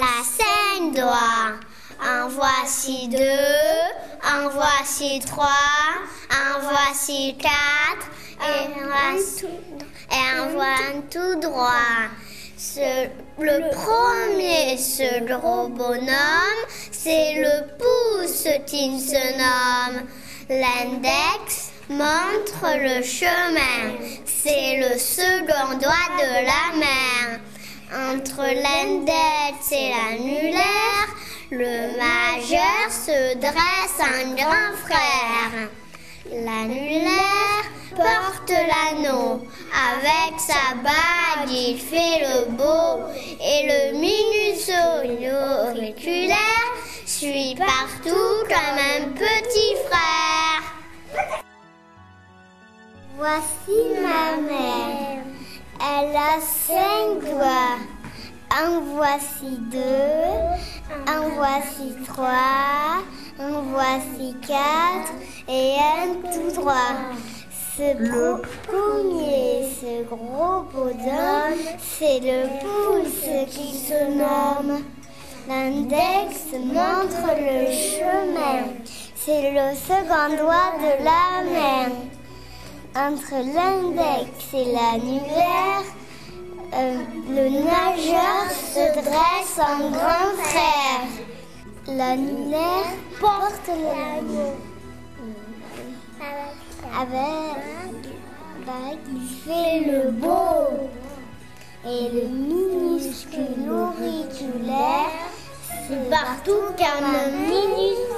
la scène doigt. Un voici deux, un voici trois, un voici quatre, et un voici tout droit. Le premier, ce gros bonhomme, c'est le pouce qui se nomme. L'index montre le chemin, c'est le second doigt de la main. Entre l'index et l'annulaire, le majeur se dresse un grand frère. L'annulaire porte l'anneau. Avec sa bague, il fait le beau. Et le minuscule auriculaire suit partout comme un petit frère. Voici ma mère. Elle a cinq doigts. Un voici deux, un voici trois, un voici quatre et un tout droit. Ce premier, ce gros bonhomme, c'est le pouce qui se nomme. L'index montre le chemin. C'est le second doigt de la main. Entre l'index et l'annulaire, euh, le nageur se dresse en grand frère. L'annulaire porte l'anneau. Avec bague, il fait le beau. Et le minuscule auriculaire, c'est partout comme un minuscule,